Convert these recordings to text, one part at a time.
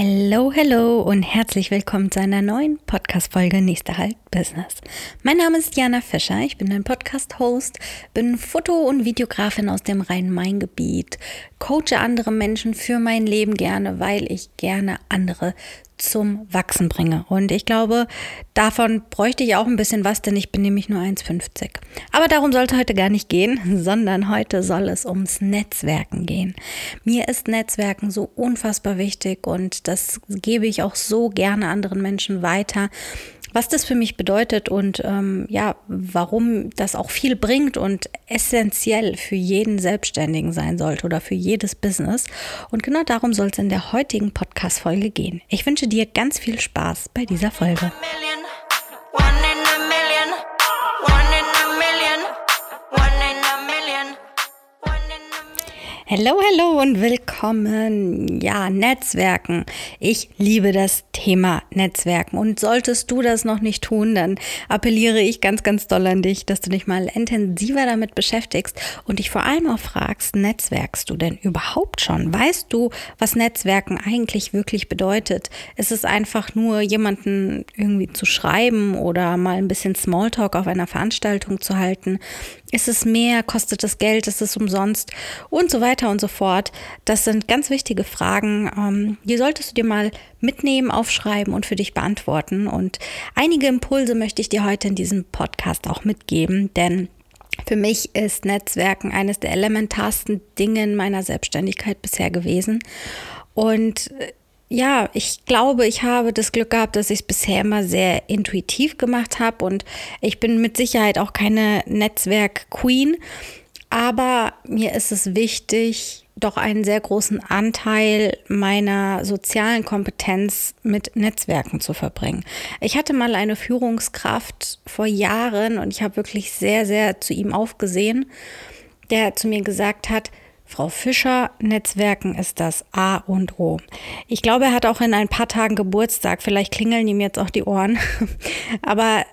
Hello, hello und herzlich willkommen zu einer neuen Podcast-Folge. Nächster Halt Business. Mein Name ist Jana Fischer, ich bin ein Podcast-Host, bin Foto- und Videografin aus dem Rhein-Main-Gebiet, coache andere Menschen für mein Leben gerne, weil ich gerne andere zum Wachsen bringe. Und ich glaube, davon bräuchte ich auch ein bisschen was, denn ich bin nämlich nur 1,50. Aber darum sollte heute gar nicht gehen, sondern heute soll es ums Netzwerken gehen. Mir ist Netzwerken so unfassbar wichtig und das gebe ich auch so gerne anderen Menschen weiter was das für mich bedeutet und ähm, ja, warum das auch viel bringt und essentiell für jeden Selbstständigen sein sollte oder für jedes Business. Und genau darum soll es in der heutigen Podcast-Folge gehen. Ich wünsche dir ganz viel Spaß bei dieser Folge. Hallo, hallo und willkommen. Ja, Netzwerken. Ich liebe das Thema Netzwerken. Und solltest du das noch nicht tun, dann appelliere ich ganz, ganz doll an dich, dass du dich mal intensiver damit beschäftigst und dich vor allem auch fragst, netzwerkst du denn überhaupt schon? Weißt du, was Netzwerken eigentlich wirklich bedeutet? Ist es einfach nur jemanden irgendwie zu schreiben oder mal ein bisschen Smalltalk auf einer Veranstaltung zu halten? Ist es mehr? Kostet es Geld? Ist es umsonst? Und so weiter und so fort. Das sind ganz wichtige Fragen. Ähm, die solltest du dir mal mitnehmen, aufschreiben und für dich beantworten. Und einige Impulse möchte ich dir heute in diesem Podcast auch mitgeben, denn für mich ist Netzwerken eines der elementarsten Dinge in meiner Selbstständigkeit bisher gewesen. Und äh, ja, ich glaube, ich habe das Glück gehabt, dass ich es bisher immer sehr intuitiv gemacht habe und ich bin mit Sicherheit auch keine Netzwerk-Queen, aber mir ist es wichtig, doch einen sehr großen Anteil meiner sozialen Kompetenz mit Netzwerken zu verbringen. Ich hatte mal eine Führungskraft vor Jahren und ich habe wirklich sehr, sehr zu ihm aufgesehen, der zu mir gesagt hat, Frau Fischer, Netzwerken ist das A und O. Ich glaube, er hat auch in ein paar Tagen Geburtstag. Vielleicht klingeln ihm jetzt auch die Ohren. Aber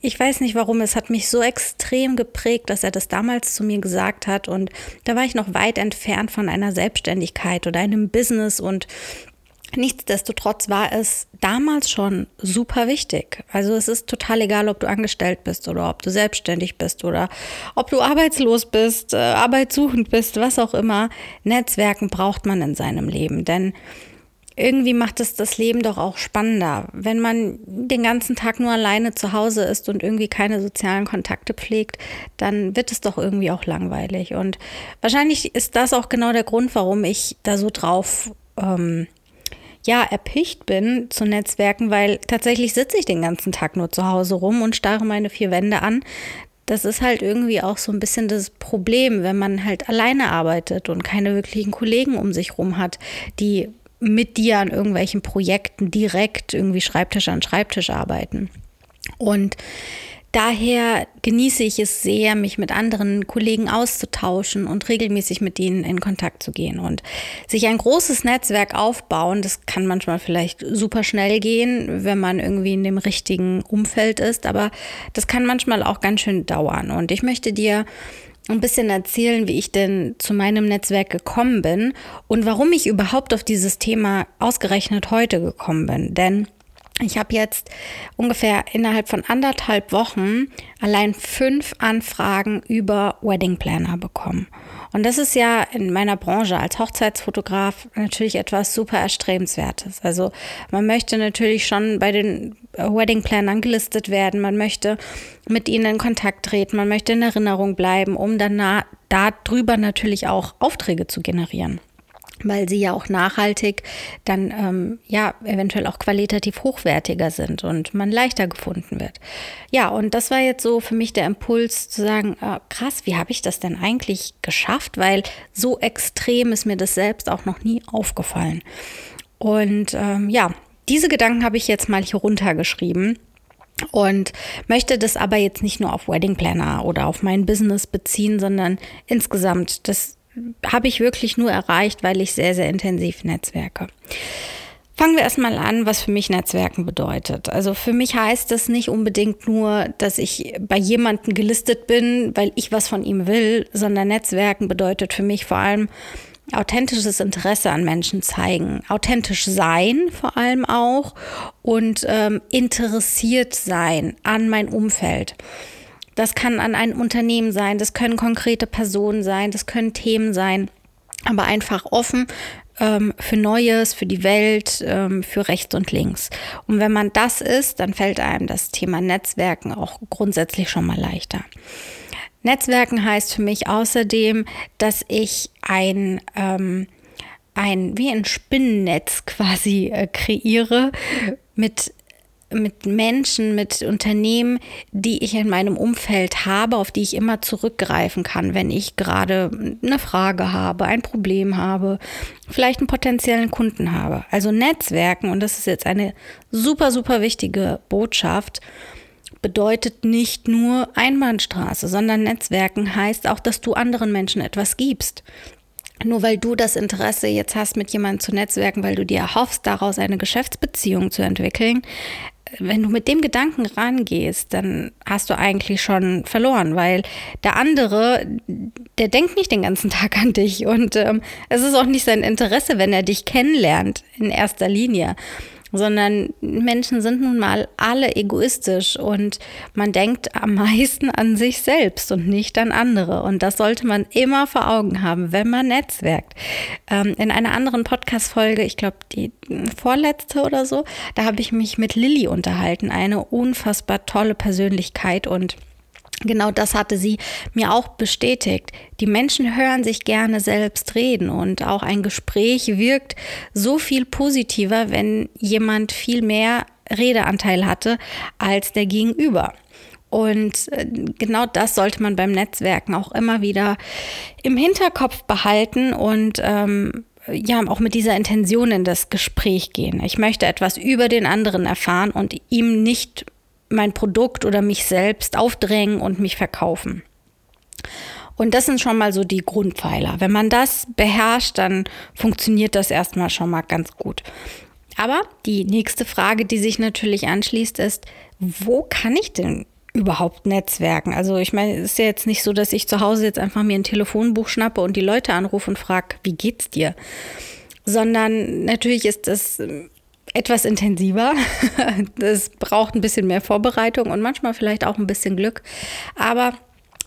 ich weiß nicht warum, es hat mich so extrem geprägt, dass er das damals zu mir gesagt hat. Und da war ich noch weit entfernt von einer Selbstständigkeit oder einem Business und Nichtsdestotrotz war es damals schon super wichtig. Also es ist total egal, ob du angestellt bist oder ob du selbstständig bist oder ob du arbeitslos bist, äh, arbeitssuchend bist, was auch immer. Netzwerken braucht man in seinem Leben, denn irgendwie macht es das Leben doch auch spannender. Wenn man den ganzen Tag nur alleine zu Hause ist und irgendwie keine sozialen Kontakte pflegt, dann wird es doch irgendwie auch langweilig. Und wahrscheinlich ist das auch genau der Grund, warum ich da so drauf ähm, ja, erpicht bin zu Netzwerken, weil tatsächlich sitze ich den ganzen Tag nur zu Hause rum und starre meine vier Wände an. Das ist halt irgendwie auch so ein bisschen das Problem, wenn man halt alleine arbeitet und keine wirklichen Kollegen um sich rum hat, die mit dir an irgendwelchen Projekten direkt irgendwie Schreibtisch an Schreibtisch arbeiten. Und Daher genieße ich es sehr, mich mit anderen Kollegen auszutauschen und regelmäßig mit ihnen in Kontakt zu gehen. Und sich ein großes Netzwerk aufbauen, das kann manchmal vielleicht super schnell gehen, wenn man irgendwie in dem richtigen Umfeld ist, aber das kann manchmal auch ganz schön dauern. Und ich möchte dir ein bisschen erzählen, wie ich denn zu meinem Netzwerk gekommen bin und warum ich überhaupt auf dieses Thema ausgerechnet heute gekommen bin. Denn ich habe jetzt ungefähr innerhalb von anderthalb Wochen allein fünf Anfragen über Wedding Planner bekommen. Und das ist ja in meiner Branche als Hochzeitsfotograf natürlich etwas super erstrebenswertes. Also man möchte natürlich schon bei den Wedding Plannern gelistet werden, man möchte mit ihnen in Kontakt treten, man möchte in Erinnerung bleiben, um dann darüber natürlich auch Aufträge zu generieren weil sie ja auch nachhaltig dann ähm, ja eventuell auch qualitativ hochwertiger sind und man leichter gefunden wird. Ja, und das war jetzt so für mich der Impuls zu sagen, äh, krass, wie habe ich das denn eigentlich geschafft? Weil so extrem ist mir das selbst auch noch nie aufgefallen. Und ähm, ja, diese Gedanken habe ich jetzt mal hier runtergeschrieben und möchte das aber jetzt nicht nur auf Wedding Planner oder auf mein Business beziehen, sondern insgesamt das habe ich wirklich nur erreicht, weil ich sehr, sehr intensiv netzwerke. Fangen wir erstmal an, was für mich Netzwerken bedeutet. Also für mich heißt das nicht unbedingt nur, dass ich bei jemandem gelistet bin, weil ich was von ihm will, sondern Netzwerken bedeutet für mich vor allem, authentisches Interesse an Menschen zeigen, authentisch sein vor allem auch und ähm, interessiert sein an mein Umfeld. Das kann an einem Unternehmen sein, das können konkrete Personen sein, das können Themen sein, aber einfach offen ähm, für Neues, für die Welt, ähm, für rechts und links. Und wenn man das ist, dann fällt einem das Thema Netzwerken auch grundsätzlich schon mal leichter. Netzwerken heißt für mich außerdem, dass ich ein, ähm, ein wie ein Spinnennetz quasi äh, kreiere mit mit Menschen, mit Unternehmen, die ich in meinem Umfeld habe, auf die ich immer zurückgreifen kann, wenn ich gerade eine Frage habe, ein Problem habe, vielleicht einen potenziellen Kunden habe. Also Netzwerken, und das ist jetzt eine super, super wichtige Botschaft, bedeutet nicht nur Einbahnstraße, sondern Netzwerken heißt auch, dass du anderen Menschen etwas gibst. Nur weil du das Interesse jetzt hast, mit jemandem zu netzwerken, weil du dir erhoffst, daraus eine Geschäftsbeziehung zu entwickeln, wenn du mit dem Gedanken rangehst, dann hast du eigentlich schon verloren, weil der andere, der denkt nicht den ganzen Tag an dich. Und ähm, es ist auch nicht sein Interesse, wenn er dich kennenlernt in erster Linie sondern Menschen sind nun mal alle egoistisch und man denkt am meisten an sich selbst und nicht an andere. Und das sollte man immer vor Augen haben, wenn man netzwerkt. Ähm, in einer anderen Podcast-Folge, ich glaube die vorletzte oder so, da habe ich mich mit Lilly unterhalten, eine unfassbar tolle Persönlichkeit und Genau das hatte sie mir auch bestätigt. Die Menschen hören sich gerne selbst reden und auch ein Gespräch wirkt so viel positiver, wenn jemand viel mehr Redeanteil hatte als der Gegenüber. Und äh, genau das sollte man beim Netzwerken auch immer wieder im Hinterkopf behalten und ähm, ja auch mit dieser Intention in das Gespräch gehen. Ich möchte etwas über den anderen erfahren und ihm nicht mein Produkt oder mich selbst aufdrängen und mich verkaufen. Und das sind schon mal so die Grundpfeiler. Wenn man das beherrscht, dann funktioniert das erstmal schon mal ganz gut. Aber die nächste Frage, die sich natürlich anschließt, ist, wo kann ich denn überhaupt netzwerken? Also ich meine, es ist ja jetzt nicht so, dass ich zu Hause jetzt einfach mir ein Telefonbuch schnappe und die Leute anrufe und frage, wie geht's dir? Sondern natürlich ist das etwas intensiver. Das braucht ein bisschen mehr Vorbereitung und manchmal vielleicht auch ein bisschen Glück. Aber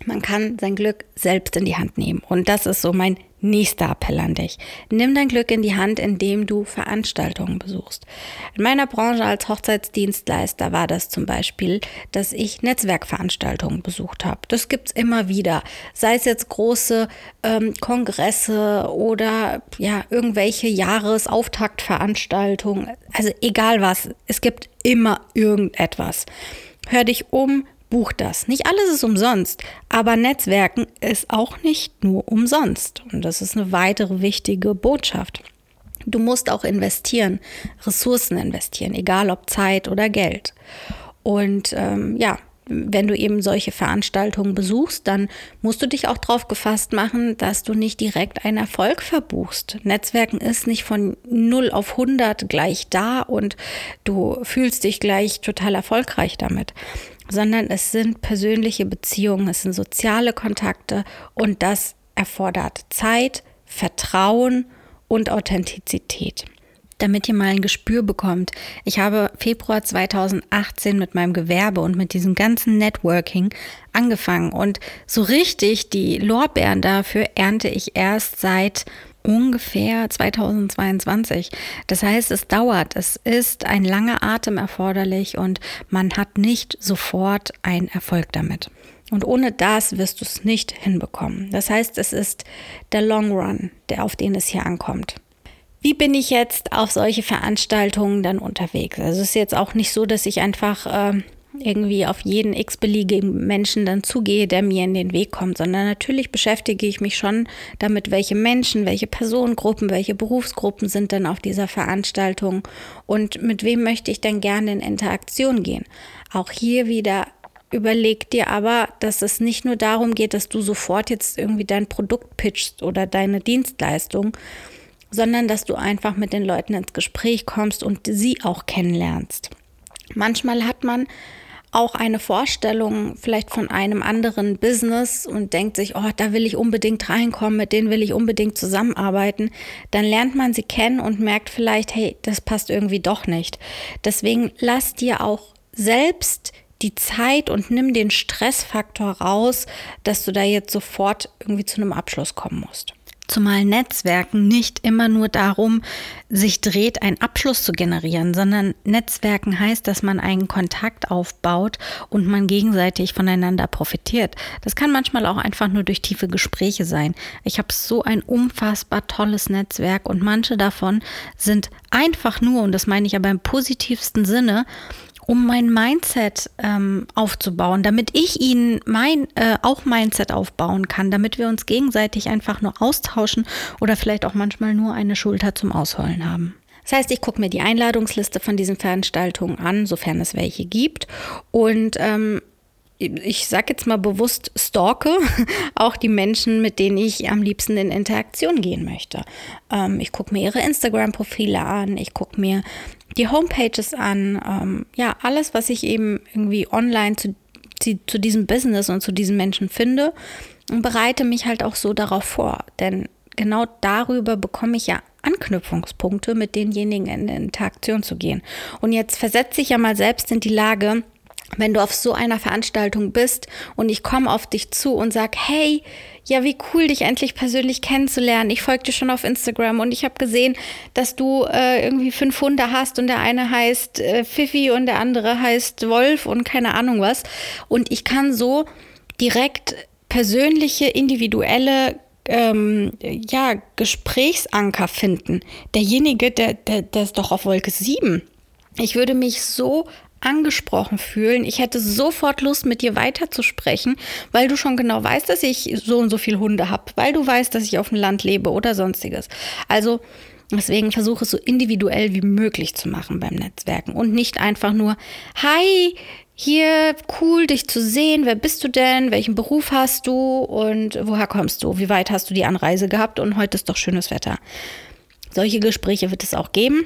man kann sein Glück selbst in die Hand nehmen. Und das ist so mein nächster Appell an dich. Nimm dein Glück in die Hand, indem du Veranstaltungen besuchst. In meiner Branche als Hochzeitsdienstleister war das zum Beispiel, dass ich Netzwerkveranstaltungen besucht habe. Das gibt es immer wieder. Sei es jetzt große ähm, Kongresse oder ja, irgendwelche Jahresauftaktveranstaltungen. Also egal was. Es gibt immer irgendetwas. Hör dich um, buch das. Nicht alles ist umsonst, aber Netzwerken ist auch nicht nur umsonst. Und das ist eine weitere wichtige Botschaft. Du musst auch investieren, Ressourcen investieren, egal ob Zeit oder Geld. Und ähm, ja, wenn du eben solche Veranstaltungen besuchst, dann musst du dich auch darauf gefasst machen, dass du nicht direkt einen Erfolg verbuchst. Netzwerken ist nicht von 0 auf 100 gleich da und du fühlst dich gleich total erfolgreich damit sondern es sind persönliche Beziehungen, es sind soziale Kontakte und das erfordert Zeit, Vertrauen und Authentizität. Damit ihr mal ein Gespür bekommt, ich habe Februar 2018 mit meinem Gewerbe und mit diesem ganzen Networking angefangen und so richtig die Lorbeeren dafür ernte ich erst seit ungefähr 2022. Das heißt, es dauert, es ist ein langer Atem erforderlich und man hat nicht sofort einen Erfolg damit. Und ohne das wirst du es nicht hinbekommen. Das heißt, es ist der Long Run, der auf den es hier ankommt. Wie bin ich jetzt auf solche Veranstaltungen dann unterwegs? Also es ist jetzt auch nicht so, dass ich einfach äh, irgendwie auf jeden x-beliebigen Menschen dann zugehe, der mir in den Weg kommt, sondern natürlich beschäftige ich mich schon damit, welche Menschen, welche Personengruppen, welche Berufsgruppen sind denn auf dieser Veranstaltung und mit wem möchte ich denn gerne in Interaktion gehen. Auch hier wieder überleg dir aber, dass es nicht nur darum geht, dass du sofort jetzt irgendwie dein Produkt pitchst oder deine Dienstleistung, sondern dass du einfach mit den Leuten ins Gespräch kommst und sie auch kennenlernst. Manchmal hat man auch eine Vorstellung vielleicht von einem anderen Business und denkt sich, oh, da will ich unbedingt reinkommen, mit denen will ich unbedingt zusammenarbeiten, dann lernt man sie kennen und merkt vielleicht, hey, das passt irgendwie doch nicht. Deswegen lass dir auch selbst die Zeit und nimm den Stressfaktor raus, dass du da jetzt sofort irgendwie zu einem Abschluss kommen musst. Zumal Netzwerken nicht immer nur darum sich dreht, einen Abschluss zu generieren, sondern Netzwerken heißt, dass man einen Kontakt aufbaut und man gegenseitig voneinander profitiert. Das kann manchmal auch einfach nur durch tiefe Gespräche sein. Ich habe so ein unfassbar tolles Netzwerk und manche davon sind einfach nur, und das meine ich aber im positivsten Sinne, um mein Mindset ähm, aufzubauen, damit ich ihnen mein äh, auch Mindset aufbauen kann, damit wir uns gegenseitig einfach nur austauschen oder vielleicht auch manchmal nur eine Schulter zum Ausheulen haben. Das heißt, ich gucke mir die Einladungsliste von diesen Veranstaltungen an, sofern es welche gibt. Und ähm, ich sage jetzt mal bewusst stalke, auch die Menschen, mit denen ich am liebsten in Interaktion gehen möchte. Ähm, ich gucke mir ihre Instagram-Profile an, ich gucke mir die Homepages an, ähm, ja, alles, was ich eben irgendwie online zu, zu, zu diesem Business und zu diesen Menschen finde und bereite mich halt auch so darauf vor. Denn genau darüber bekomme ich ja Anknüpfungspunkte, mit denjenigen in Interaktion zu gehen. Und jetzt versetze ich ja mal selbst in die Lage, wenn du auf so einer Veranstaltung bist und ich komme auf dich zu und sag, hey, ja, wie cool, dich endlich persönlich kennenzulernen. Ich folge dir schon auf Instagram und ich habe gesehen, dass du äh, irgendwie fünf Hunde hast und der eine heißt äh, Fifi und der andere heißt Wolf und keine Ahnung was. Und ich kann so direkt persönliche, individuelle ähm, ja, Gesprächsanker finden. Derjenige, der, der, der ist doch auf Wolke 7. Ich würde mich so angesprochen fühlen. Ich hätte sofort Lust, mit dir weiterzusprechen, weil du schon genau weißt, dass ich so und so viele Hunde habe, weil du weißt, dass ich auf dem Land lebe oder sonstiges. Also deswegen versuche es so individuell wie möglich zu machen beim Netzwerken und nicht einfach nur, hi, hier, cool, dich zu sehen. Wer bist du denn? Welchen Beruf hast du? Und woher kommst du? Wie weit hast du die Anreise gehabt? Und heute ist doch schönes Wetter. Solche Gespräche wird es auch geben.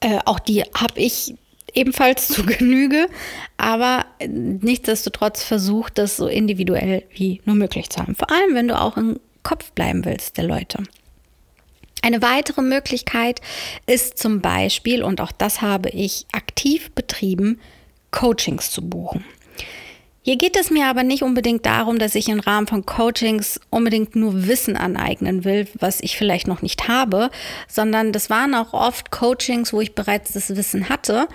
Äh, auch die habe ich ebenfalls zu Genüge, aber nichtsdestotrotz versucht das so individuell wie nur möglich zu haben. Vor allem, wenn du auch im Kopf bleiben willst der Leute. Eine weitere Möglichkeit ist zum Beispiel, und auch das habe ich aktiv betrieben, Coachings zu buchen. Hier geht es mir aber nicht unbedingt darum, dass ich im Rahmen von Coachings unbedingt nur Wissen aneignen will, was ich vielleicht noch nicht habe, sondern das waren auch oft Coachings, wo ich bereits das Wissen hatte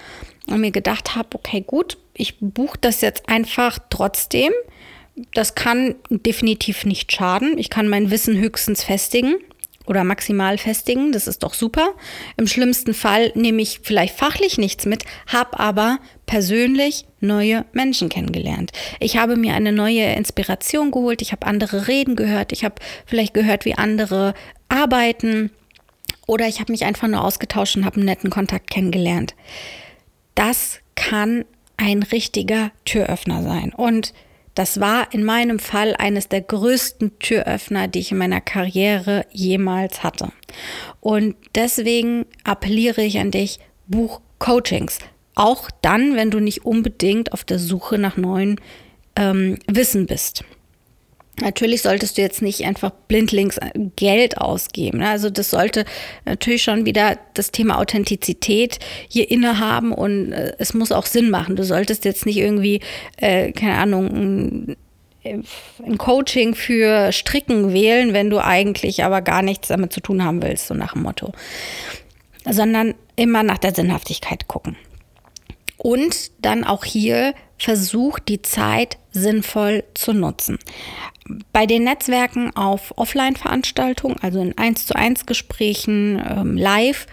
und mir gedacht habe, okay, gut, ich buche das jetzt einfach trotzdem. Das kann definitiv nicht schaden. Ich kann mein Wissen höchstens festigen oder maximal festigen. Das ist doch super. Im schlimmsten Fall nehme ich vielleicht fachlich nichts mit, habe aber persönlich neue Menschen kennengelernt. Ich habe mir eine neue Inspiration geholt. Ich habe andere Reden gehört. Ich habe vielleicht gehört, wie andere arbeiten. Oder ich habe mich einfach nur ausgetauscht und habe einen netten Kontakt kennengelernt. Das kann ein richtiger Türöffner sein. Und das war in meinem Fall eines der größten Türöffner, die ich in meiner Karriere jemals hatte. Und deswegen appelliere ich an dich, buch Coachings. Auch dann, wenn du nicht unbedingt auf der Suche nach neuen ähm, Wissen bist. Natürlich solltest du jetzt nicht einfach blindlings Geld ausgeben. Ne? Also das sollte natürlich schon wieder das Thema Authentizität hier innehaben und äh, es muss auch Sinn machen. Du solltest jetzt nicht irgendwie, äh, keine Ahnung, ein, ein Coaching für Stricken wählen, wenn du eigentlich aber gar nichts damit zu tun haben willst, so nach dem Motto. Sondern immer nach der Sinnhaftigkeit gucken. Und dann auch hier versucht, die Zeit sinnvoll zu nutzen. Bei den Netzwerken auf Offline-Veranstaltungen, also in 1 zu 1 Gesprächen ähm, live,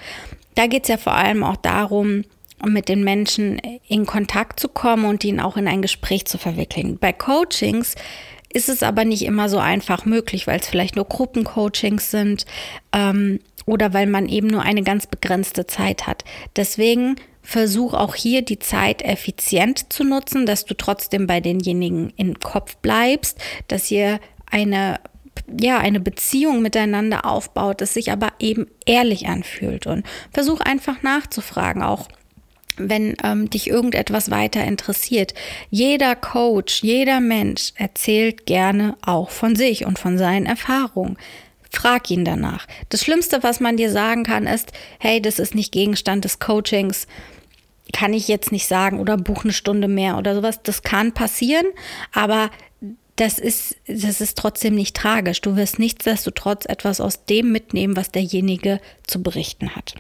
da geht es ja vor allem auch darum, mit den Menschen in Kontakt zu kommen und ihnen auch in ein Gespräch zu verwickeln. Bei Coachings ist es aber nicht immer so einfach möglich, weil es vielleicht nur Gruppencoachings sind ähm, oder weil man eben nur eine ganz begrenzte Zeit hat. Deswegen Versuch auch hier die Zeit effizient zu nutzen, dass du trotzdem bei denjenigen im Kopf bleibst, dass ihr eine ja, eine Beziehung miteinander aufbaut, das sich aber eben ehrlich anfühlt und versuch einfach nachzufragen, auch wenn ähm, dich irgendetwas weiter interessiert. Jeder Coach, jeder Mensch erzählt gerne auch von sich und von seinen Erfahrungen. Frag ihn danach. Das Schlimmste, was man dir sagen kann, ist, hey, das ist nicht Gegenstand des Coachings, kann ich jetzt nicht sagen oder buch eine Stunde mehr oder sowas. Das kann passieren, aber das ist, das ist trotzdem nicht tragisch. Du wirst nichtsdestotrotz etwas aus dem mitnehmen, was derjenige zu berichten hat.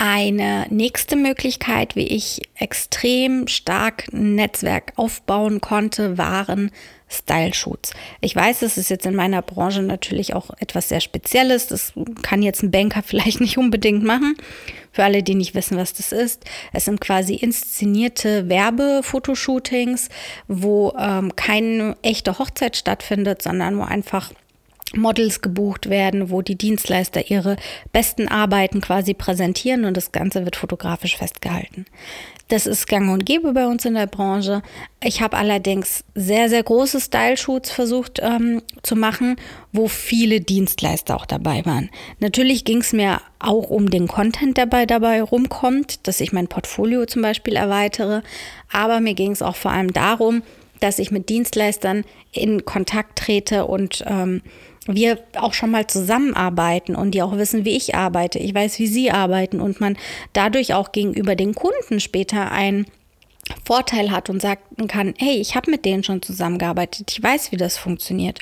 Eine nächste Möglichkeit, wie ich extrem stark ein Netzwerk aufbauen konnte, waren Style-Shoots. Ich weiß, es ist jetzt in meiner Branche natürlich auch etwas sehr Spezielles. Das kann jetzt ein Banker vielleicht nicht unbedingt machen. Für alle, die nicht wissen, was das ist. Es sind quasi inszenierte Werbefotoshootings, wo ähm, keine echte Hochzeit stattfindet, sondern wo einfach Models gebucht werden, wo die Dienstleister ihre besten Arbeiten quasi präsentieren und das Ganze wird fotografisch festgehalten. Das ist gang und gäbe bei uns in der Branche. Ich habe allerdings sehr, sehr große Style-Shoots versucht ähm, zu machen, wo viele Dienstleister auch dabei waren. Natürlich ging es mir auch um den Content, der dabei, dabei rumkommt, dass ich mein Portfolio zum Beispiel erweitere, aber mir ging es auch vor allem darum, dass ich mit Dienstleistern in Kontakt trete und ähm, wir auch schon mal zusammenarbeiten und die auch wissen, wie ich arbeite. Ich weiß, wie sie arbeiten und man dadurch auch gegenüber den Kunden später ein Vorteil hat und sagen kann, hey, ich habe mit denen schon zusammengearbeitet, ich weiß, wie das funktioniert.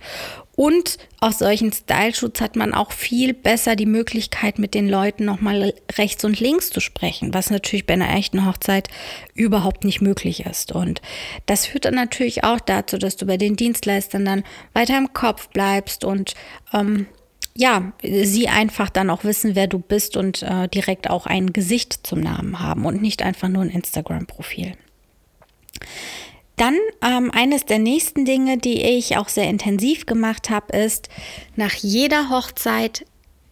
Und aus solchen Style-Shoots hat man auch viel besser die Möglichkeit, mit den Leuten nochmal rechts und links zu sprechen, was natürlich bei einer echten Hochzeit überhaupt nicht möglich ist. Und das führt dann natürlich auch dazu, dass du bei den Dienstleistern dann weiter im Kopf bleibst und ähm, ja, sie einfach dann auch wissen, wer du bist und äh, direkt auch ein Gesicht zum Namen haben und nicht einfach nur ein Instagram-Profil. Dann ähm, eines der nächsten Dinge, die ich auch sehr intensiv gemacht habe, ist nach jeder Hochzeit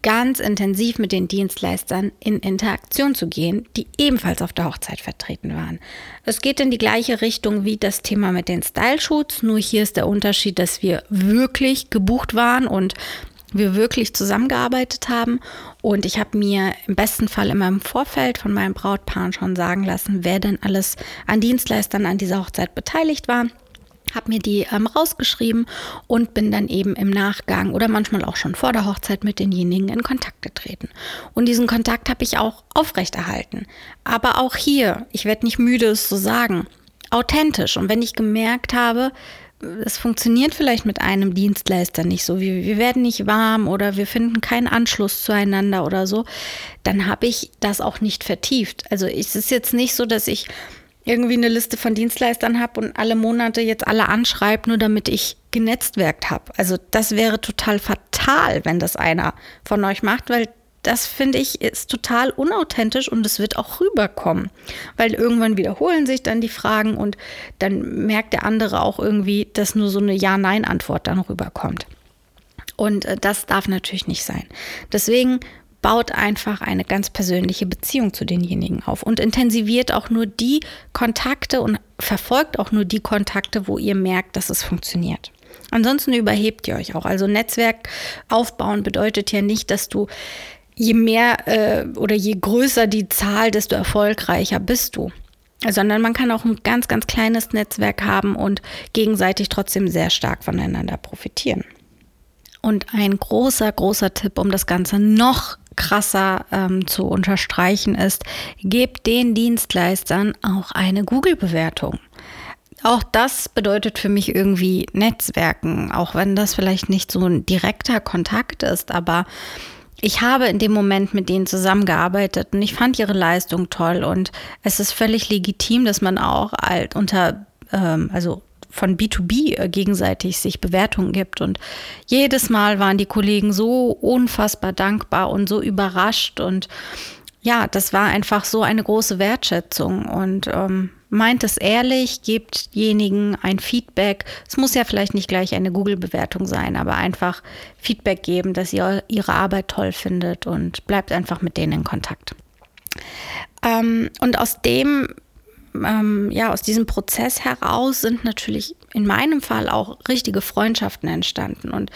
ganz intensiv mit den Dienstleistern in Interaktion zu gehen, die ebenfalls auf der Hochzeit vertreten waren. Es geht in die gleiche Richtung wie das Thema mit den Style-Shoots, nur hier ist der Unterschied, dass wir wirklich gebucht waren und wir wirklich zusammengearbeitet haben. Und ich habe mir im besten Fall immer im Vorfeld von meinem Brautpaar schon sagen lassen, wer denn alles an Dienstleistern an dieser Hochzeit beteiligt war habe mir die ähm, rausgeschrieben und bin dann eben im Nachgang oder manchmal auch schon vor der Hochzeit mit denjenigen in Kontakt getreten. Und diesen Kontakt habe ich auch aufrechterhalten. Aber auch hier, ich werde nicht müde, es zu sagen, authentisch. Und wenn ich gemerkt habe, es funktioniert vielleicht mit einem Dienstleister nicht so, wir, wir werden nicht warm oder wir finden keinen Anschluss zueinander oder so, dann habe ich das auch nicht vertieft. Also es ist jetzt nicht so, dass ich irgendwie eine Liste von Dienstleistern habe und alle Monate jetzt alle anschreibe, nur damit ich genetzwerkt habe. Also das wäre total fatal, wenn das einer von euch macht, weil das finde ich ist total unauthentisch und es wird auch rüberkommen, weil irgendwann wiederholen sich dann die Fragen und dann merkt der andere auch irgendwie, dass nur so eine Ja-Nein-Antwort dann rüberkommt. Und äh, das darf natürlich nicht sein. Deswegen baut einfach eine ganz persönliche Beziehung zu denjenigen auf und intensiviert auch nur die Kontakte und verfolgt auch nur die Kontakte, wo ihr merkt, dass es funktioniert. Ansonsten überhebt ihr euch auch. Also Netzwerk aufbauen bedeutet ja nicht, dass du je mehr äh, oder je größer die Zahl, desto erfolgreicher bist du. Sondern man kann auch ein ganz, ganz kleines Netzwerk haben und gegenseitig trotzdem sehr stark voneinander profitieren. Und ein großer, großer Tipp, um das Ganze noch krasser ähm, zu unterstreichen, ist, gebt den Dienstleistern auch eine Google-Bewertung. Auch das bedeutet für mich irgendwie Netzwerken, auch wenn das vielleicht nicht so ein direkter Kontakt ist, aber ich habe in dem Moment mit denen zusammengearbeitet und ich fand ihre Leistung toll und es ist völlig legitim, dass man auch halt unter, ähm, also von B2B äh, gegenseitig sich Bewertungen gibt. Und jedes Mal waren die Kollegen so unfassbar dankbar und so überrascht. Und ja, das war einfach so eine große Wertschätzung. Und ähm, meint es ehrlich, gebt denjenigen ein Feedback. Es muss ja vielleicht nicht gleich eine Google-Bewertung sein, aber einfach Feedback geben, dass ihr ihre Arbeit toll findet und bleibt einfach mit denen in Kontakt. Ähm, und aus dem ähm, ja, aus diesem Prozess heraus sind natürlich in meinem Fall auch richtige Freundschaften entstanden. Und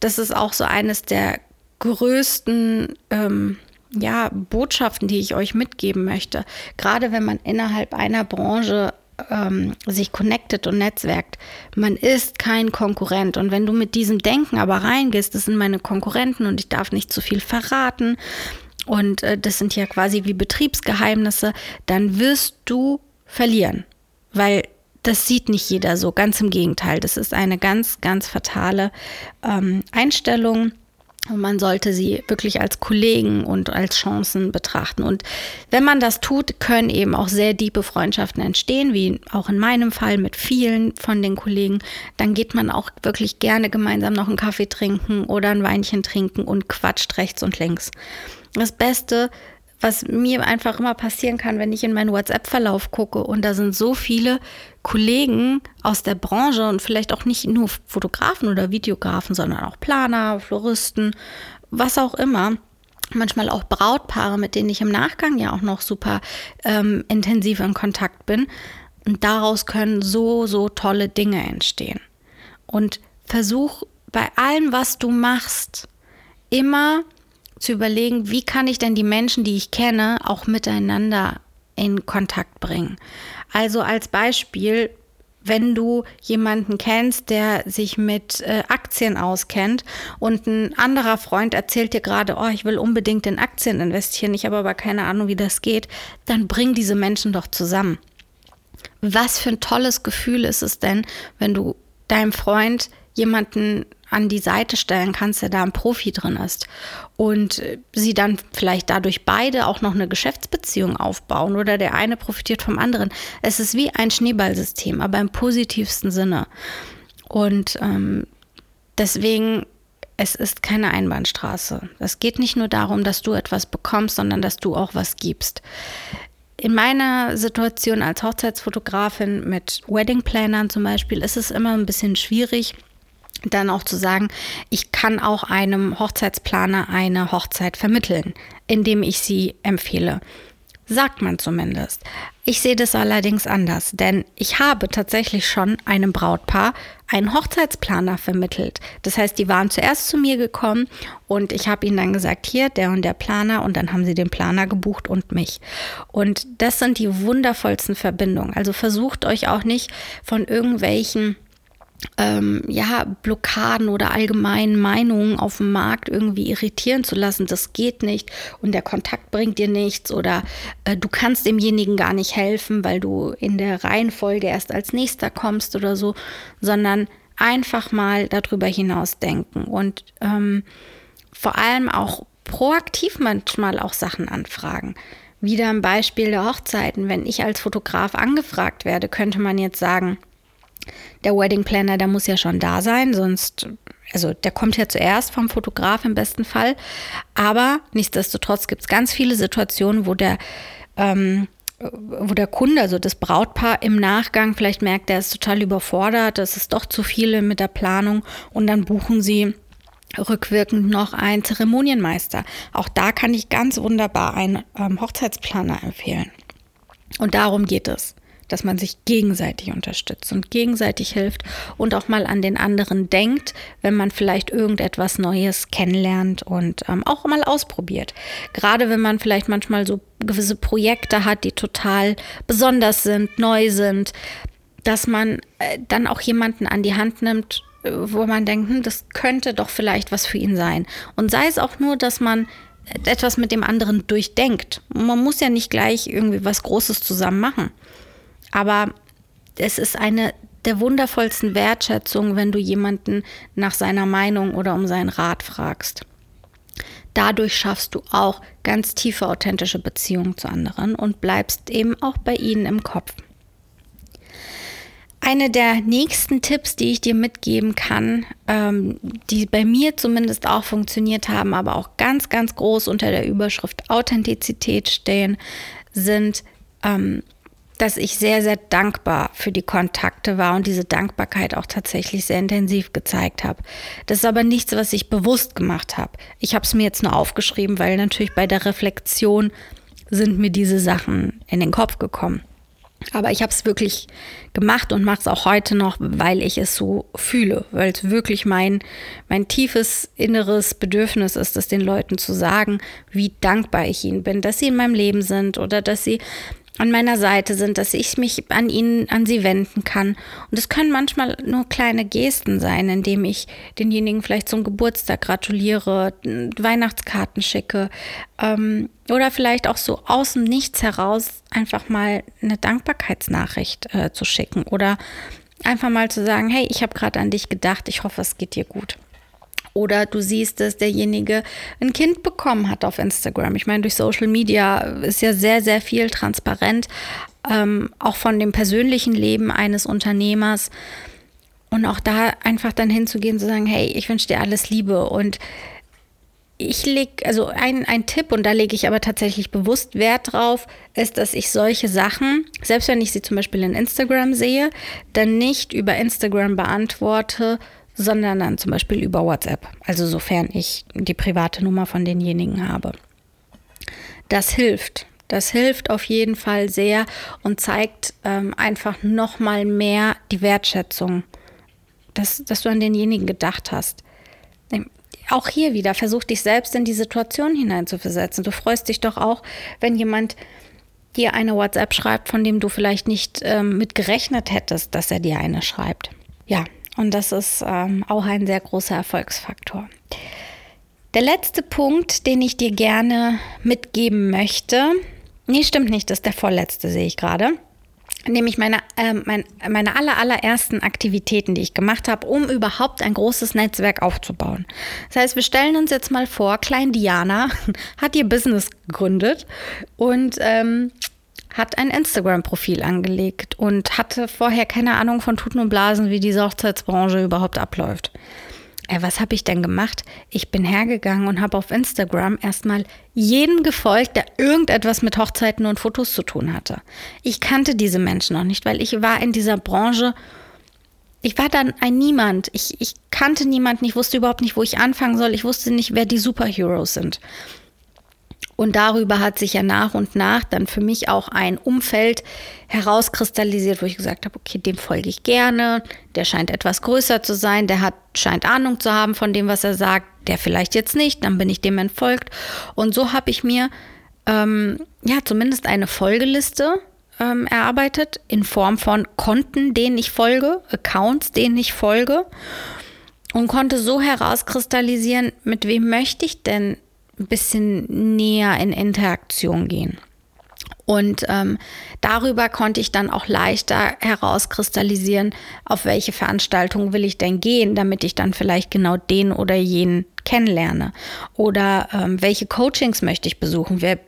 das ist auch so eines der größten ähm, ja, Botschaften, die ich euch mitgeben möchte. Gerade wenn man innerhalb einer Branche ähm, sich connectet und netzwerkt. Man ist kein Konkurrent. Und wenn du mit diesem Denken aber reingehst, das sind meine Konkurrenten und ich darf nicht zu viel verraten und äh, das sind ja quasi wie Betriebsgeheimnisse, dann wirst du verlieren. Weil das sieht nicht jeder so. Ganz im Gegenteil. Das ist eine ganz, ganz fatale ähm, Einstellung und man sollte sie wirklich als Kollegen und als Chancen betrachten. Und wenn man das tut, können eben auch sehr tiefe Freundschaften entstehen, wie auch in meinem Fall mit vielen von den Kollegen. Dann geht man auch wirklich gerne gemeinsam noch einen Kaffee trinken oder ein Weinchen trinken und quatscht rechts und links. Das Beste was mir einfach immer passieren kann, wenn ich in meinen WhatsApp-Verlauf gucke und da sind so viele Kollegen aus der Branche und vielleicht auch nicht nur Fotografen oder Videografen, sondern auch Planer, Floristen, was auch immer. Manchmal auch Brautpaare, mit denen ich im Nachgang ja auch noch super ähm, intensiv in Kontakt bin. Und daraus können so, so tolle Dinge entstehen. Und versuch bei allem, was du machst, immer zu überlegen, wie kann ich denn die Menschen, die ich kenne, auch miteinander in Kontakt bringen. Also als Beispiel, wenn du jemanden kennst, der sich mit äh, Aktien auskennt und ein anderer Freund erzählt dir gerade, oh, ich will unbedingt in Aktien investieren, ich habe aber keine Ahnung, wie das geht, dann bring diese Menschen doch zusammen. Was für ein tolles Gefühl ist es denn, wenn du deinem Freund jemanden an die Seite stellen kannst, der da ein Profi drin ist. Und sie dann vielleicht dadurch beide auch noch eine Geschäftsbeziehung aufbauen oder der eine profitiert vom anderen. Es ist wie ein Schneeballsystem, aber im positivsten Sinne. Und ähm, deswegen, es ist keine Einbahnstraße. Es geht nicht nur darum, dass du etwas bekommst, sondern dass du auch was gibst. In meiner Situation als Hochzeitsfotografin mit Weddingplanern zum Beispiel ist es immer ein bisschen schwierig, dann auch zu sagen, ich kann auch einem Hochzeitsplaner eine Hochzeit vermitteln, indem ich sie empfehle. Sagt man zumindest. Ich sehe das allerdings anders, denn ich habe tatsächlich schon einem Brautpaar einen Hochzeitsplaner vermittelt. Das heißt, die waren zuerst zu mir gekommen und ich habe ihnen dann gesagt, hier, der und der Planer und dann haben sie den Planer gebucht und mich. Und das sind die wundervollsten Verbindungen. Also versucht euch auch nicht von irgendwelchen ähm, ja, Blockaden oder allgemeinen Meinungen auf dem Markt irgendwie irritieren zu lassen. Das geht nicht und der Kontakt bringt dir nichts oder äh, du kannst demjenigen gar nicht helfen, weil du in der Reihenfolge erst als nächster kommst oder so, sondern einfach mal darüber hinaus denken und ähm, vor allem auch proaktiv manchmal auch Sachen anfragen. Wieder ein Beispiel der Hochzeiten. Wenn ich als Fotograf angefragt werde, könnte man jetzt sagen, der Wedding Planner, der muss ja schon da sein, sonst, also der kommt ja zuerst vom Fotograf im besten Fall. Aber nichtsdestotrotz gibt es ganz viele Situationen, wo der, ähm, wo der Kunde, also das Brautpaar im Nachgang vielleicht merkt, der ist total überfordert, das ist doch zu viele mit der Planung und dann buchen sie rückwirkend noch einen Zeremonienmeister. Auch da kann ich ganz wunderbar einen ähm, Hochzeitsplaner empfehlen. Und darum geht es dass man sich gegenseitig unterstützt und gegenseitig hilft und auch mal an den anderen denkt, wenn man vielleicht irgendetwas Neues kennenlernt und ähm, auch mal ausprobiert. Gerade wenn man vielleicht manchmal so gewisse Projekte hat, die total besonders sind, neu sind, dass man äh, dann auch jemanden an die Hand nimmt, äh, wo man denkt, hm, das könnte doch vielleicht was für ihn sein. Und sei es auch nur, dass man etwas mit dem anderen durchdenkt. Man muss ja nicht gleich irgendwie was Großes zusammen machen. Aber es ist eine der wundervollsten Wertschätzungen, wenn du jemanden nach seiner Meinung oder um seinen Rat fragst. Dadurch schaffst du auch ganz tiefe, authentische Beziehungen zu anderen und bleibst eben auch bei ihnen im Kopf. Eine der nächsten Tipps, die ich dir mitgeben kann, ähm, die bei mir zumindest auch funktioniert haben, aber auch ganz, ganz groß unter der Überschrift Authentizität stehen, sind ähm, dass ich sehr, sehr dankbar für die Kontakte war und diese Dankbarkeit auch tatsächlich sehr intensiv gezeigt habe. Das ist aber nichts, was ich bewusst gemacht habe. Ich habe es mir jetzt nur aufgeschrieben, weil natürlich bei der Reflexion sind mir diese Sachen in den Kopf gekommen. Aber ich habe es wirklich gemacht und mache es auch heute noch, weil ich es so fühle, weil es wirklich mein, mein tiefes inneres Bedürfnis ist, es den Leuten zu sagen, wie dankbar ich ihnen bin, dass sie in meinem Leben sind oder dass sie an meiner Seite sind, dass ich mich an ihnen, an sie wenden kann. Und es können manchmal nur kleine Gesten sein, indem ich denjenigen vielleicht zum Geburtstag gratuliere, Weihnachtskarten schicke ähm, oder vielleicht auch so aus dem Nichts heraus einfach mal eine Dankbarkeitsnachricht äh, zu schicken oder einfach mal zu sagen, hey, ich habe gerade an dich gedacht, ich hoffe, es geht dir gut. Oder du siehst, dass derjenige ein Kind bekommen hat auf Instagram. Ich meine, durch Social Media ist ja sehr, sehr viel transparent, ähm, auch von dem persönlichen Leben eines Unternehmers. Und auch da einfach dann hinzugehen, zu sagen, hey, ich wünsche dir alles Liebe. Und ich lege, also ein, ein Tipp, und da lege ich aber tatsächlich bewusst Wert drauf, ist, dass ich solche Sachen, selbst wenn ich sie zum Beispiel in Instagram sehe, dann nicht über Instagram beantworte, sondern dann zum Beispiel über WhatsApp, also sofern ich die private Nummer von denjenigen habe. Das hilft. Das hilft auf jeden Fall sehr und zeigt ähm, einfach nochmal mehr die Wertschätzung, dass, dass du an denjenigen gedacht hast. Auch hier wieder, versuch dich selbst in die Situation hineinzuversetzen. Du freust dich doch auch, wenn jemand dir eine WhatsApp schreibt, von dem du vielleicht nicht ähm, mit gerechnet hättest, dass er dir eine schreibt. Ja, und das ist ähm, auch ein sehr großer Erfolgsfaktor. Der letzte Punkt, den ich dir gerne mitgeben möchte, nee, stimmt nicht, das ist der vorletzte, sehe ich gerade. Nämlich meine, äh, mein, meine aller, allerersten Aktivitäten, die ich gemacht habe, um überhaupt ein großes Netzwerk aufzubauen. Das heißt, wir stellen uns jetzt mal vor, Klein Diana hat ihr Business gegründet und ähm, hat ein Instagram-Profil angelegt und hatte vorher keine Ahnung von Tuten und Blasen, wie diese Hochzeitsbranche überhaupt abläuft. Äh, was habe ich denn gemacht? Ich bin hergegangen und habe auf Instagram erstmal jedem gefolgt, der irgendetwas mit Hochzeiten und Fotos zu tun hatte. Ich kannte diese Menschen noch nicht, weil ich war in dieser Branche ich war dann ein Niemand. Ich, ich kannte niemanden. Ich wusste überhaupt nicht, wo ich anfangen soll. Ich wusste nicht, wer die Superheroes sind. Und darüber hat sich ja nach und nach dann für mich auch ein Umfeld herauskristallisiert, wo ich gesagt habe, okay, dem folge ich gerne, der scheint etwas größer zu sein, der hat, scheint Ahnung zu haben von dem, was er sagt, der vielleicht jetzt nicht, dann bin ich dem entfolgt. Und so habe ich mir ähm, ja zumindest eine Folgeliste ähm, erarbeitet in Form von Konten, denen ich folge, Accounts, denen ich folge und konnte so herauskristallisieren, mit wem möchte ich denn ein bisschen näher in Interaktion gehen. Und ähm, darüber konnte ich dann auch leichter herauskristallisieren, auf welche Veranstaltung will ich denn gehen, damit ich dann vielleicht genau den oder jenen kennenlerne. Oder ähm, welche Coachings möchte ich besuchen? Wer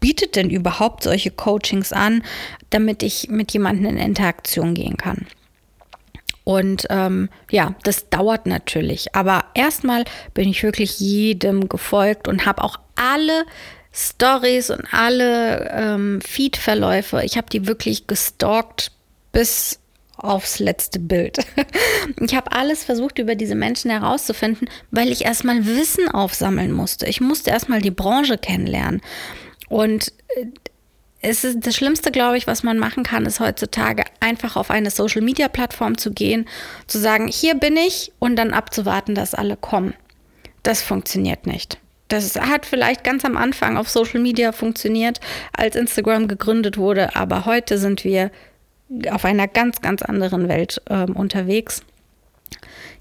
bietet denn überhaupt solche Coachings an, damit ich mit jemandem in Interaktion gehen kann? Und ähm, ja, das dauert natürlich. Aber erstmal bin ich wirklich jedem gefolgt und habe auch alle Stories und alle ähm, Feed-Verläufe, ich habe die wirklich gestalkt bis aufs letzte Bild. Ich habe alles versucht, über diese Menschen herauszufinden, weil ich erstmal Wissen aufsammeln musste. Ich musste erstmal die Branche kennenlernen. Und äh, es ist das Schlimmste, glaube ich, was man machen kann, ist heutzutage einfach auf eine Social Media Plattform zu gehen, zu sagen, hier bin ich und dann abzuwarten, dass alle kommen. Das funktioniert nicht. Das hat vielleicht ganz am Anfang auf Social Media funktioniert, als Instagram gegründet wurde, aber heute sind wir auf einer ganz, ganz anderen Welt äh, unterwegs.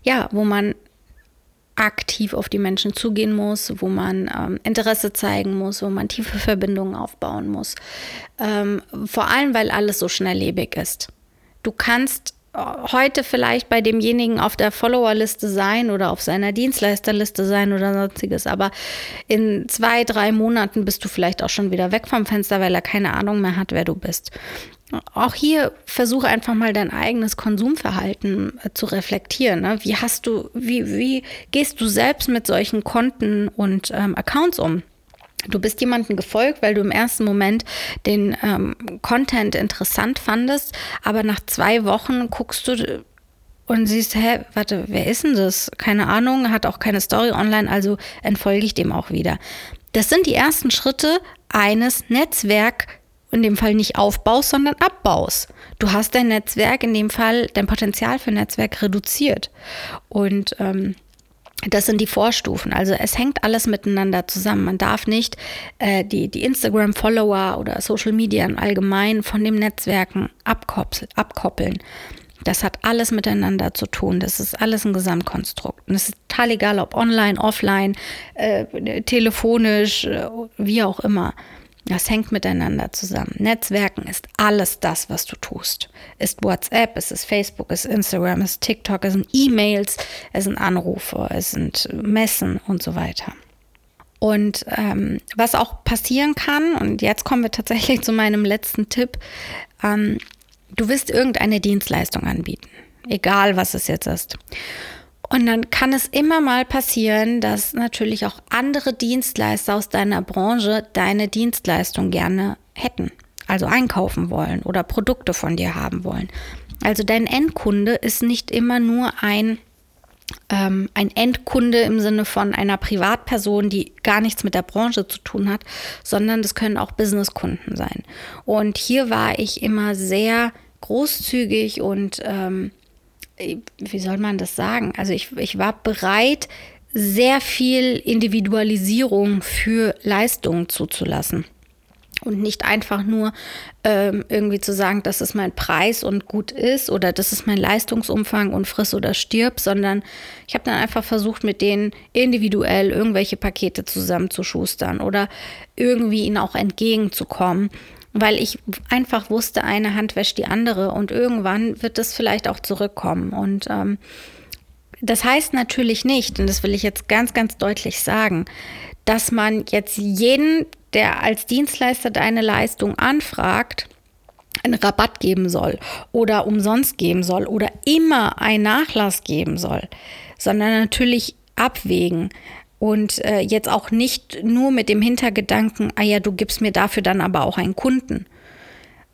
Ja, wo man aktiv auf die Menschen zugehen muss, wo man ähm, Interesse zeigen muss, wo man tiefe Verbindungen aufbauen muss. Ähm, vor allem, weil alles so schnelllebig ist. Du kannst äh, heute vielleicht bei demjenigen auf der Followerliste sein oder auf seiner Dienstleisterliste sein oder sonstiges, aber in zwei, drei Monaten bist du vielleicht auch schon wieder weg vom Fenster, weil er keine Ahnung mehr hat, wer du bist auch hier versuche einfach mal dein eigenes Konsumverhalten äh, zu reflektieren. Ne? Wie hast du, wie, wie gehst du selbst mit solchen Konten und ähm, Accounts um? Du bist jemandem gefolgt, weil du im ersten Moment den ähm, Content interessant fandest, aber nach zwei Wochen guckst du und siehst, hä, warte, wer ist denn das? Keine Ahnung, hat auch keine Story online, also entfolge ich dem auch wieder. Das sind die ersten Schritte eines Netzwerk in dem Fall nicht aufbaust, sondern abbaust. Du hast dein Netzwerk, in dem Fall dein Potenzial für Netzwerk reduziert. Und ähm, das sind die Vorstufen. Also es hängt alles miteinander zusammen. Man darf nicht äh, die, die Instagram-Follower oder Social Media im Allgemeinen von den Netzwerken abkoppeln. Das hat alles miteinander zu tun. Das ist alles ein Gesamtkonstrukt. Und es ist total egal, ob online, offline, äh, telefonisch, äh, wie auch immer. Das hängt miteinander zusammen. Netzwerken ist alles das, was du tust. Ist WhatsApp, es ist Facebook, es ist Instagram, ist TikTok, es sind E-Mails, es sind Anrufe, es sind Messen und so weiter. Und ähm, was auch passieren kann, und jetzt kommen wir tatsächlich zu meinem letzten Tipp, ähm, du wirst irgendeine Dienstleistung anbieten, egal was es jetzt ist. Und dann kann es immer mal passieren, dass natürlich auch andere Dienstleister aus deiner Branche deine Dienstleistung gerne hätten, also einkaufen wollen oder Produkte von dir haben wollen. Also dein Endkunde ist nicht immer nur ein, ähm, ein Endkunde im Sinne von einer Privatperson, die gar nichts mit der Branche zu tun hat, sondern das können auch Businesskunden sein. Und hier war ich immer sehr großzügig und ähm, wie soll man das sagen? Also ich, ich war bereit, sehr viel Individualisierung für Leistungen zuzulassen. Und nicht einfach nur ähm, irgendwie zu sagen, das ist mein Preis und gut ist oder das ist mein Leistungsumfang und friss oder stirb, sondern ich habe dann einfach versucht, mit denen individuell irgendwelche Pakete zusammenzuschustern oder irgendwie ihnen auch entgegenzukommen weil ich einfach wusste, eine Hand wäscht die andere und irgendwann wird es vielleicht auch zurückkommen. Und ähm, das heißt natürlich nicht, und das will ich jetzt ganz, ganz deutlich sagen, dass man jetzt jeden, der als Dienstleister deine Leistung anfragt, einen Rabatt geben soll oder umsonst geben soll oder immer einen Nachlass geben soll, sondern natürlich abwägen. Und äh, jetzt auch nicht nur mit dem Hintergedanken, ah ja, du gibst mir dafür dann aber auch einen Kunden,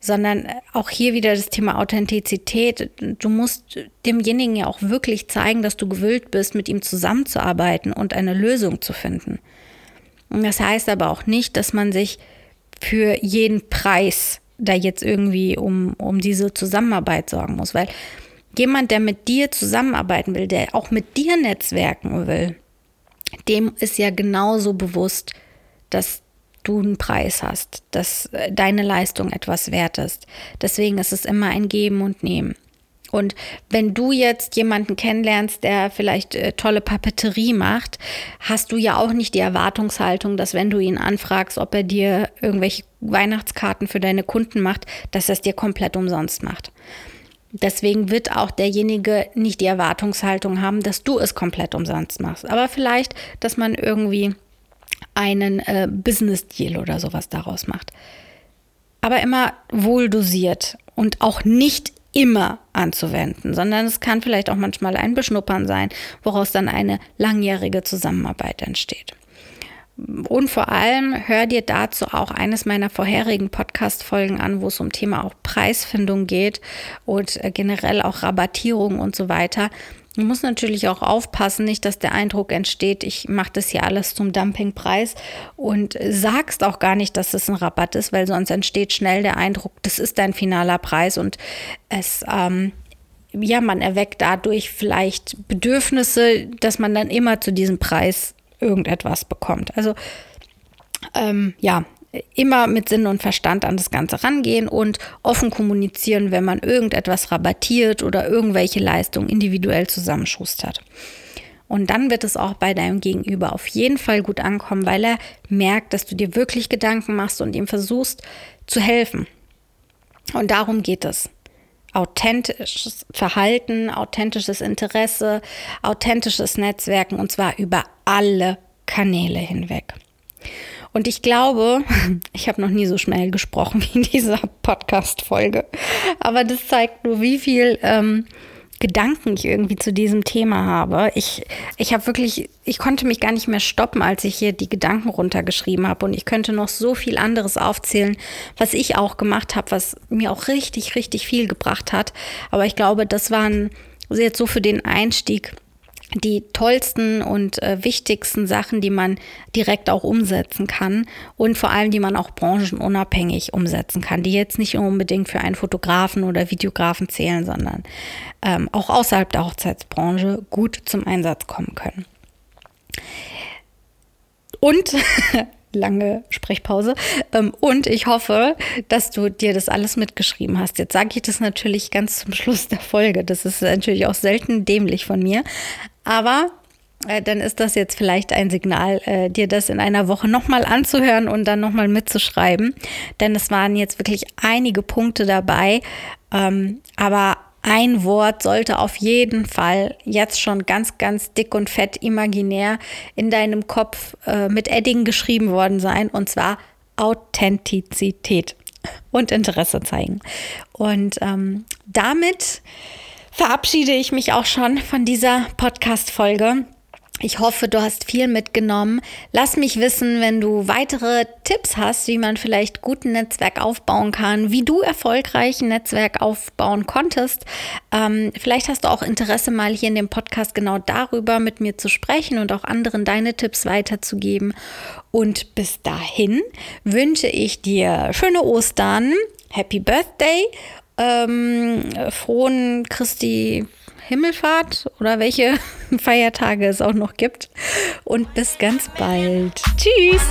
sondern auch hier wieder das Thema Authentizität. Du musst demjenigen ja auch wirklich zeigen, dass du gewillt bist, mit ihm zusammenzuarbeiten und eine Lösung zu finden. Und das heißt aber auch nicht, dass man sich für jeden Preis da jetzt irgendwie um, um diese Zusammenarbeit sorgen muss, weil jemand, der mit dir zusammenarbeiten will, der auch mit dir netzwerken will, dem ist ja genauso bewusst, dass du einen Preis hast, dass äh, deine Leistung etwas wert ist. Deswegen ist es immer ein Geben und Nehmen. Und wenn du jetzt jemanden kennenlernst, der vielleicht äh, tolle Papeterie macht, hast du ja auch nicht die Erwartungshaltung, dass wenn du ihn anfragst, ob er dir irgendwelche Weihnachtskarten für deine Kunden macht, dass er es dir komplett umsonst macht. Deswegen wird auch derjenige nicht die Erwartungshaltung haben, dass du es komplett umsonst machst. Aber vielleicht, dass man irgendwie einen äh, Business-Deal oder sowas daraus macht. Aber immer wohl dosiert und auch nicht immer anzuwenden, sondern es kann vielleicht auch manchmal ein Beschnuppern sein, woraus dann eine langjährige Zusammenarbeit entsteht. Und vor allem hör dir dazu auch eines meiner vorherigen Podcast-Folgen an, wo es um Thema auch Preisfindung geht und äh, generell auch Rabattierung und so weiter. Du musst natürlich auch aufpassen, nicht, dass der Eindruck entsteht, ich mache das hier alles zum Dumpingpreis und sagst auch gar nicht, dass es ein Rabatt ist, weil sonst entsteht schnell der Eindruck, das ist dein finaler Preis und es ähm, ja, man erweckt dadurch vielleicht Bedürfnisse, dass man dann immer zu diesem Preis irgendetwas bekommt. Also ähm, ja, immer mit Sinn und Verstand an das Ganze rangehen und offen kommunizieren, wenn man irgendetwas rabattiert oder irgendwelche Leistungen individuell zusammenschustert. Und dann wird es auch bei deinem Gegenüber auf jeden Fall gut ankommen, weil er merkt, dass du dir wirklich Gedanken machst und ihm versuchst zu helfen. Und darum geht es. Authentisches Verhalten, authentisches Interesse, authentisches Netzwerken und zwar über alle Kanäle hinweg. Und ich glaube, ich habe noch nie so schnell gesprochen wie in dieser Podcast-Folge, aber das zeigt nur, wie viel ähm, Gedanken ich irgendwie zu diesem Thema habe. Ich, ich habe wirklich, ich konnte mich gar nicht mehr stoppen, als ich hier die Gedanken runtergeschrieben habe. Und ich könnte noch so viel anderes aufzählen, was ich auch gemacht habe, was mir auch richtig, richtig viel gebracht hat. Aber ich glaube, das waren jetzt so für den Einstieg die tollsten und äh, wichtigsten Sachen, die man direkt auch umsetzen kann und vor allem, die man auch branchenunabhängig umsetzen kann, die jetzt nicht unbedingt für einen Fotografen oder Videografen zählen, sondern ähm, auch außerhalb der Hochzeitsbranche gut zum Einsatz kommen können. Und lange Sprechpause. Ähm, und ich hoffe, dass du dir das alles mitgeschrieben hast. Jetzt sage ich das natürlich ganz zum Schluss der Folge. Das ist natürlich auch selten dämlich von mir. Aber äh, dann ist das jetzt vielleicht ein Signal, äh, dir das in einer Woche nochmal anzuhören und dann nochmal mitzuschreiben. Denn es waren jetzt wirklich einige Punkte dabei. Ähm, aber ein Wort sollte auf jeden Fall jetzt schon ganz, ganz dick und fett imaginär in deinem Kopf äh, mit Edding geschrieben worden sein, und zwar Authentizität und Interesse zeigen. Und ähm, damit verabschiede ich mich auch schon von dieser Podcast-Folge. Ich hoffe, du hast viel mitgenommen. Lass mich wissen, wenn du weitere Tipps hast, wie man vielleicht guten Netzwerk aufbauen kann, wie du erfolgreich ein Netzwerk aufbauen konntest. Ähm, vielleicht hast du auch Interesse, mal hier in dem Podcast genau darüber mit mir zu sprechen und auch anderen deine Tipps weiterzugeben. Und bis dahin wünsche ich dir schöne Ostern, Happy Birthday, ähm, frohen Christi Himmelfahrt oder welche Feiertage es auch noch gibt. Und bis ganz bald. Tschüss!